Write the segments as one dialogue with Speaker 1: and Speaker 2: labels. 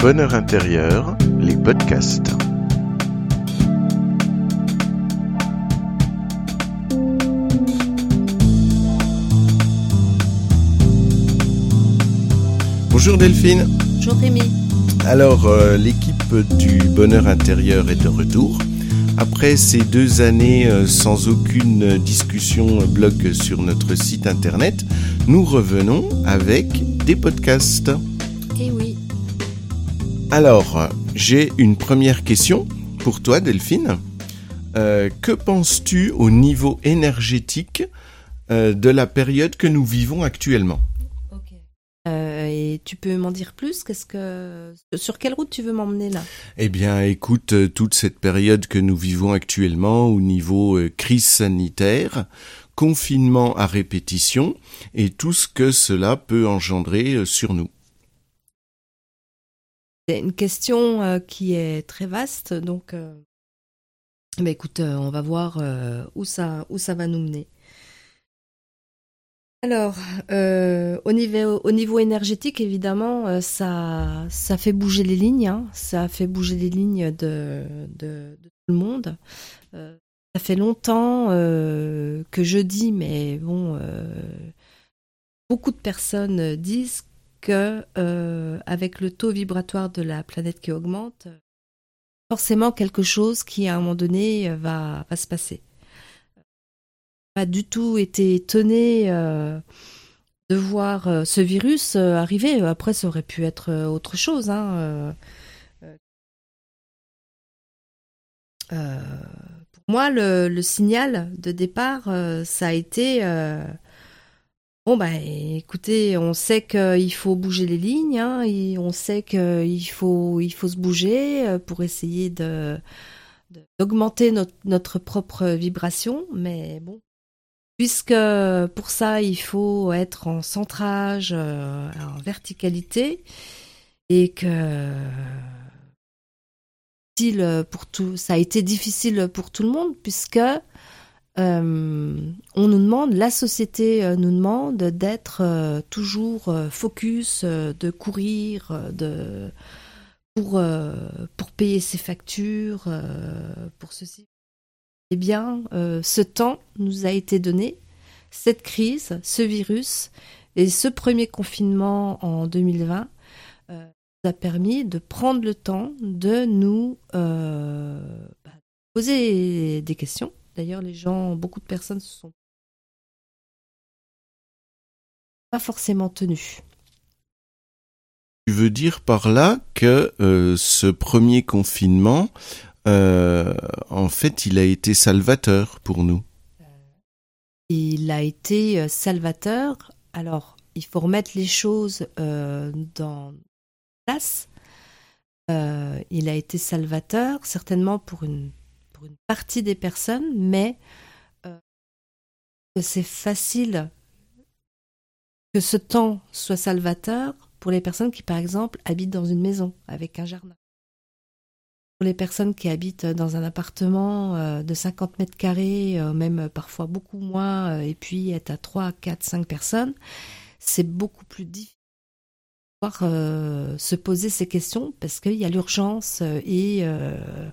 Speaker 1: bonheur intérieur, les podcasts. Bonjour Delphine.
Speaker 2: Bonjour Rémi.
Speaker 1: Alors, euh, l'équipe du bonheur intérieur est de retour. Après ces deux années euh, sans aucune discussion blog sur notre site internet, nous revenons avec des podcasts. Alors, j'ai une première question pour toi, Delphine. Euh, que penses-tu au niveau énergétique euh, de la période que nous vivons actuellement?
Speaker 2: Ok. Euh, et tu peux m'en dire plus? Qu'est-ce que sur quelle route tu veux m'emmener là?
Speaker 1: Eh bien, écoute, toute cette période que nous vivons actuellement au niveau crise sanitaire, confinement à répétition et tout ce que cela peut engendrer sur nous.
Speaker 2: C'est une question euh, qui est très vaste, donc. Euh... bah, écoute, euh, on va voir où ça où ça va nous mener. Alors, au niveau au niveau énergétique, évidemment, ça ça fait bouger les lignes. hein. ça fait bouger les lignes de de, de tout le monde. Ça fait longtemps que je dis, mais bon, beaucoup de personnes disent que euh, avec le taux vibratoire de la planète qui augmente, forcément quelque chose qui à un moment donné va, se passer. Pas du tout été étonné euh, de voir euh, ce virus arriver. Après, ça aurait pu être autre chose. Hein. pour moi, le, signal de départ, ça a été bon bah écoutez, on sait qu'il faut bouger les lignes, hein, on sait qu'il faut il faut se bouger euh, pour essayer de d'augmenter notre, propre vibration, mais bon. Puisque pour ça, il faut être en centrage, euh, en verticalité, et que pour tout, ça a été difficile pour tout le monde puisque euh, on nous demande, la société euh, nous demande d'être euh, toujours focus, de courir, de pour pour payer ses factures, pour ceci. Eh bien, ce temps nous a été donné, cette crise, ce virus et ce premier confinement en 2020 euh, nous a permis de prendre le temps de nous bah, poser des questions. D'ailleurs, les gens, beaucoup de personnes se sont pas forcément tenues.
Speaker 1: Tu veux dire par là que euh, ce premier confinement, euh, en fait, il a été salvateur pour nous?
Speaker 2: Il a été euh, salvateur. Alors, il faut remettre les choses euh, dans place. Euh, il a été salvateur, certainement pour une, pour une partie des personnes, mais euh, que c'est facile que ce temps soit salvateur pour les personnes qui, par exemple, habitent dans une maison avec un jardin. Pour les personnes qui habitent dans un appartement euh, de 50 mètres carrés, euh, même parfois beaucoup moins, euh, et puis être à 3, 4, 5 personnes, c'est beaucoup plus difficile de pouvoir euh, se poser ces questions parce qu'il y a l'urgence euh, et euh,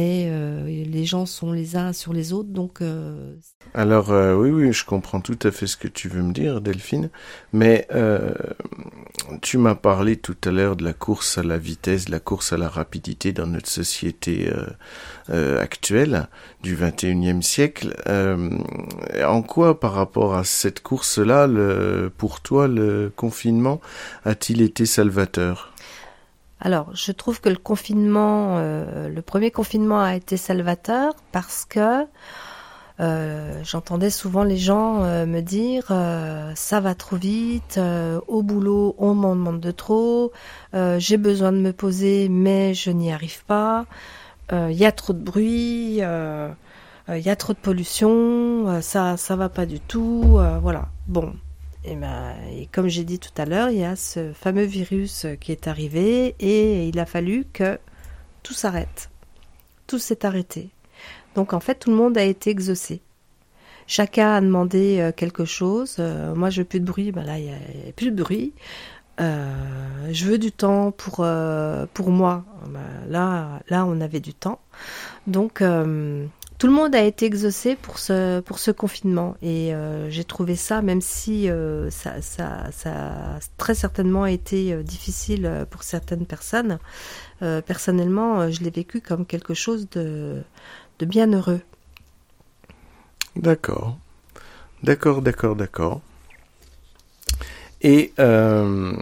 Speaker 2: euh, les gens sont les uns sur les autres, donc euh,
Speaker 1: Alors euh, oui, oui, je comprends tout à fait ce que tu veux me dire, Delphine, mais tu m'as parlé tout à l'heure de la course à la vitesse, de la course à la rapidité dans notre société actuelle du 21e siècle. En quoi, par rapport à cette course-là, pour toi, le confinement a-t-il été salvateur?
Speaker 2: Alors, je trouve que le confinement, euh, le premier confinement a été salvateur parce que euh, j'entendais souvent les gens euh, me dire ça va trop vite, au boulot on m'en demande de trop, j'ai besoin de me poser mais je n'y arrive pas, il y a trop de bruit, il y a trop de pollution, ça ça va pas du tout, voilà. Bon, et, ben, et comme j'ai dit tout à l'heure, il y a ce fameux virus qui est arrivé et il a fallu que tout s'arrête. Tout s'est arrêté. Donc en fait, tout le monde a été exaucé. Chacun a demandé euh, quelque chose. Euh, moi, je veux plus de bruit. Ben là, il y a, plus de bruit. je veux du temps pour, moi. Bah, là, là, on avait du temps. Donc, tout le monde a été exaucé pour ce, confinement. Et j'ai trouvé ça, même si ça, ça, a très certainement été difficile pour certaines personnes, personnellement, je l'ai vécu comme quelque chose de, de bien.
Speaker 1: D'accord. D'accord, d'accord, d'accord. Et euh,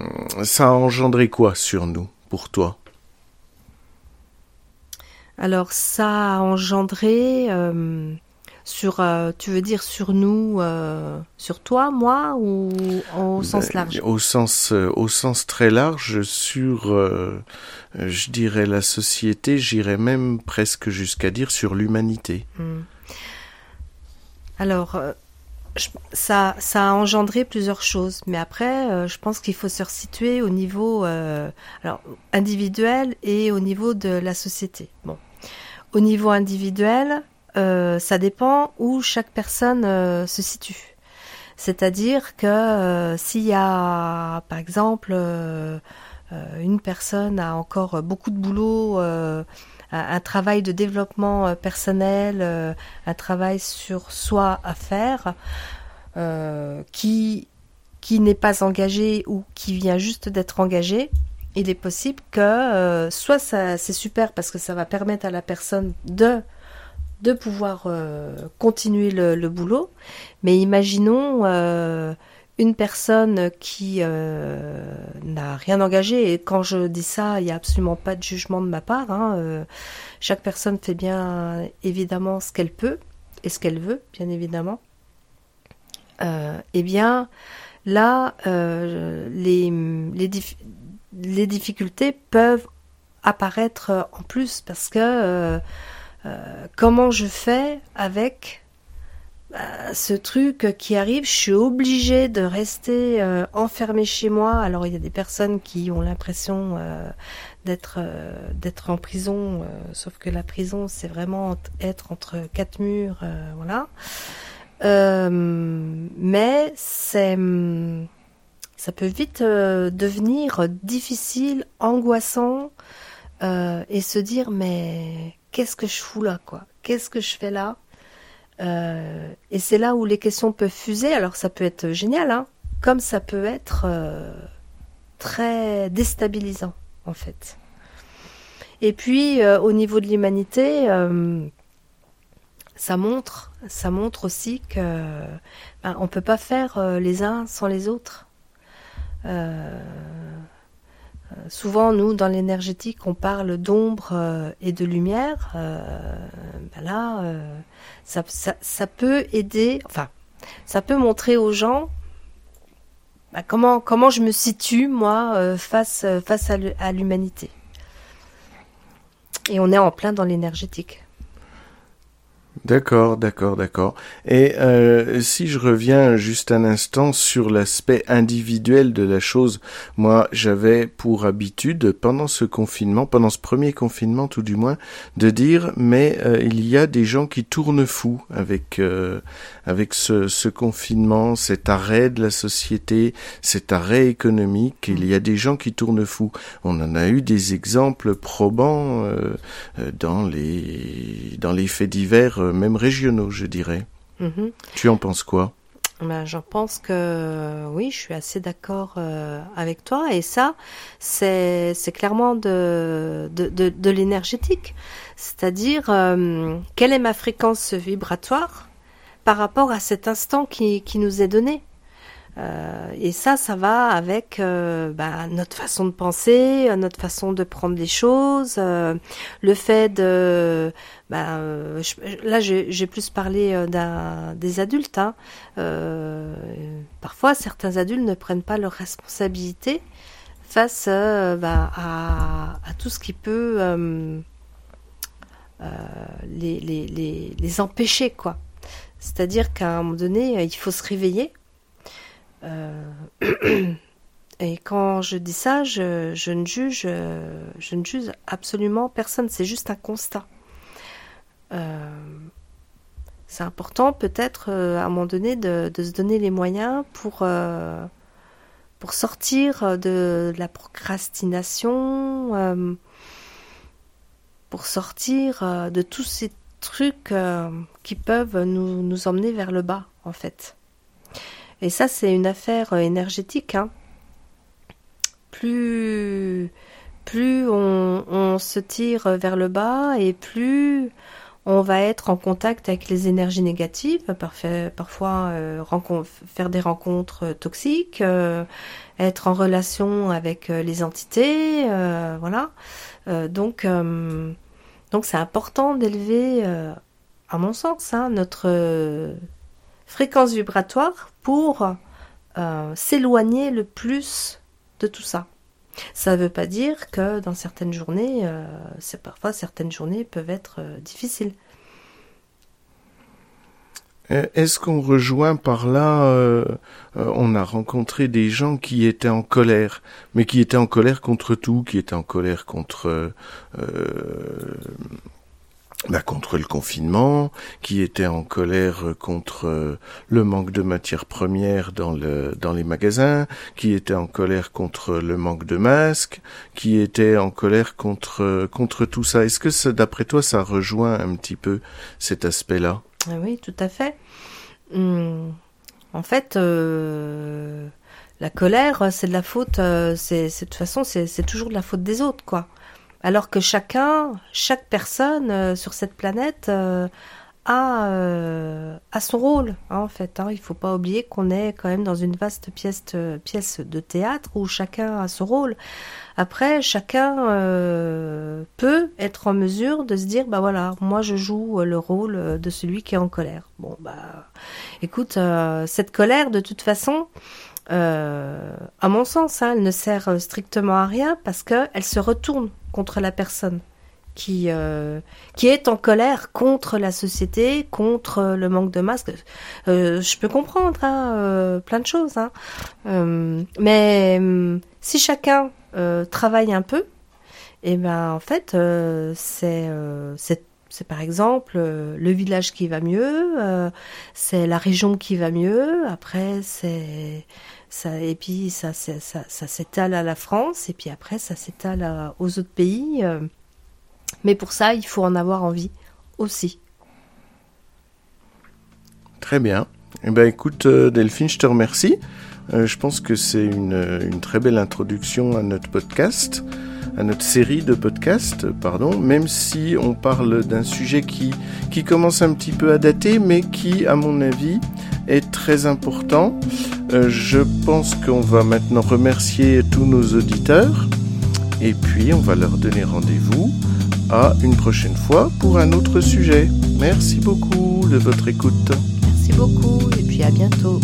Speaker 1: ça a engendré quoi sur nous, pour toi?
Speaker 2: Alors, ça a engendré euh, sur, euh, tu veux dire sur nous, sur toi, moi, ou au sens ben, large?
Speaker 1: Au sens, au sens très large, sur, je dirais la société, j'irais même presque jusqu'à dire sur l'humanité. Hmm.
Speaker 2: Alors, euh, ça, ça a engendré plusieurs choses, mais après, euh, je pense qu'il faut se resituer au niveau euh, alors, individuel et au niveau de la société. Bon, au niveau individuel, ça dépend où chaque personne se situe. C'est-à-dire que s'il y a, par exemple, une personne a encore beaucoup de boulot un, travail de développement euh, personnel, euh, un travail sur soi à faire, euh, qui n'est pas engagé ou qui vient juste d'être engagé, il est possible que soit ça c'est super parce que ça va permettre à la personne de pouvoir continuer le, boulot, mais imaginons une personne qui euh, n'a rien engagé, et quand je dis ça, il n'y a absolument pas de jugement de ma part, hein, euh, chaque personne fait bien évidemment ce qu'elle peut et ce qu'elle veut, bien évidemment. Euh, eh bien, là, les, les, les, difficultés peuvent apparaître en plus parce que comment je fais avec bah, ce truc qui arrive, je suis obligée de rester euh, enfermée chez moi. Alors il y a des personnes qui ont l'impression euh, d'être euh, d'être en prison, sauf que la prison c'est vraiment être entre quatre murs, voilà. mais c'est ça peut vite devenir difficile, angoissant, et se dire mais qu'est-ce que je fous là quoi? Qu'est-ce que je fais là? Euh, et c'est là où les questions peuvent fuser. Alors ça peut être génial, hein, comme ça peut être euh, très déstabilisant en fait. Et puis euh, au niveau de l'humanité, ça montre, ça montre aussi que ben, on peut pas faire les uns sans les autres. Euh, souvent, nous, dans l'énergétique, on parle d'ombre euh, et de lumière. Euh, ben ça, peut aider, enfin, ça peut montrer aux gens ben, comment, comment je me situe, moi, face, face à l'humanité. Et on est en plein dans l'énergétique.
Speaker 1: D'accord, d'accord, d'accord. Et euh, si je reviens juste un instant sur l'aspect individuel de la chose, moi j'avais pour habitude pendant ce confinement, pendant ce premier confinement tout du moins, de dire mais euh, il y a des gens qui tournent fous avec euh, avec ce, ce, confinement, cet arrêt de la société, cet arrêt économique. Il y a des gens qui tournent fous. On en a eu des exemples probants dans les dans les faits divers même régionaux, je dirais. Mhm. Tu en penses quoi?
Speaker 2: Ben, J'en pense que oui, je suis assez d'accord euh, avec toi. Et ça, c'est clairement de, de, de, l'énergétique. C'est-à-dire, euh, quelle est ma fréquence vibratoire par rapport à cet instant qui, qui nous est donné? Euh, et ça, ça va avec euh, bah, notre façon de penser, euh, notre façon de prendre les choses, le fait de... Bah, là, j'ai plus parlé des adultes. Hein. parfois, certains adultes ne prennent pas leurs responsabilités face bah, à, à, tout ce qui peut les, les, les, les empêcher. quoi. C'est-à-dire qu'à un moment donné, il faut se réveiller euh, et quand je dis ça, je, ne juge, je ne juge absolument personne. C'est juste un constat. Euh, c'est important peut-être euh, à un moment donné de, se donner les moyens pour, pour sortir de, la procrastination, euh, pour sortir euh, de tous ces trucs euh, qui peuvent nous, nous, emmener vers le bas, en fait. Et ça, c'est une affaire énergétique. Hein. Plus, plus on, se tire vers le bas et plus on va être en contact avec les énergies négatives, parfois euh, faire des rencontres toxiques, euh, être en relation avec euh, les entités, voilà. donc, donc c'est important d'élever, à mon sens, hein, notre fréquence vibratoire pour s'éloigner le plus de tout ça. Ça ne veut pas dire que dans certaines journées, euh, parfois certaines journées peuvent être euh, difficiles.
Speaker 1: Euh, est-ce qu'on rejoint par là, on a rencontré des gens qui étaient en colère, mais qui étaient en colère contre tout, qui étaient en colère contre bah, contre le confinement, qui était en colère contre euh, le manque de matières premières dans, le, dans les magasins, qui était en colère contre le manque de masques, qui était en colère contre, contre tout ça. Est-ce que d'après toi, ça rejoint un petit peu cet aspect-là?
Speaker 2: Ah Oui, tout à fait. Hum, en fait, euh, la colère, c'est de la faute, euh, c'est de toute façon, c'est toujours de la faute des autres, quoi alors que chacun, chaque personne euh, sur cette planète euh, a, euh, a, son rôle, hein, en fait. Hein. Il faut pas oublier qu'on est quand même dans une vaste pièce, pièce de théâtre où chacun a son rôle. Après, chacun peut être en mesure de se dire, bah voilà, moi je joue le rôle de celui qui est en colère. Bon, bah, écoute, cette colère, de toute façon, à mon sens, hein, elle ne sert strictement à rien parce qu'elle se retourne contre la personne qui, euh, qui est en colère contre la société, contre le manque de masques. Euh, je peux comprendre hein, plein de choses, hein. mais si chacun travaille un peu, et eh ben en fait c'est c'est par exemple le village qui va mieux, c'est la région qui va mieux. Après c'est ça, et puis ça, s'étale à la France, et puis après ça s'étale aux autres pays. Euh. mais pour ça, il faut en avoir envie aussi.
Speaker 1: Très bien. Eh ben, écoute, euh, Delphine, je te remercie. Euh, je pense que c'est une, très belle introduction à notre podcast, à notre série de podcasts, pardon, même si on parle d'un sujet qui, commence un petit peu à dater, mais qui, à mon avis, est très important. Euh, je pense qu'on va maintenant remercier tous nos auditeurs et puis on va leur donner rendez-vous à une prochaine fois pour un autre sujet. Merci beaucoup de votre écoute.
Speaker 2: Merci beaucoup et puis à bientôt.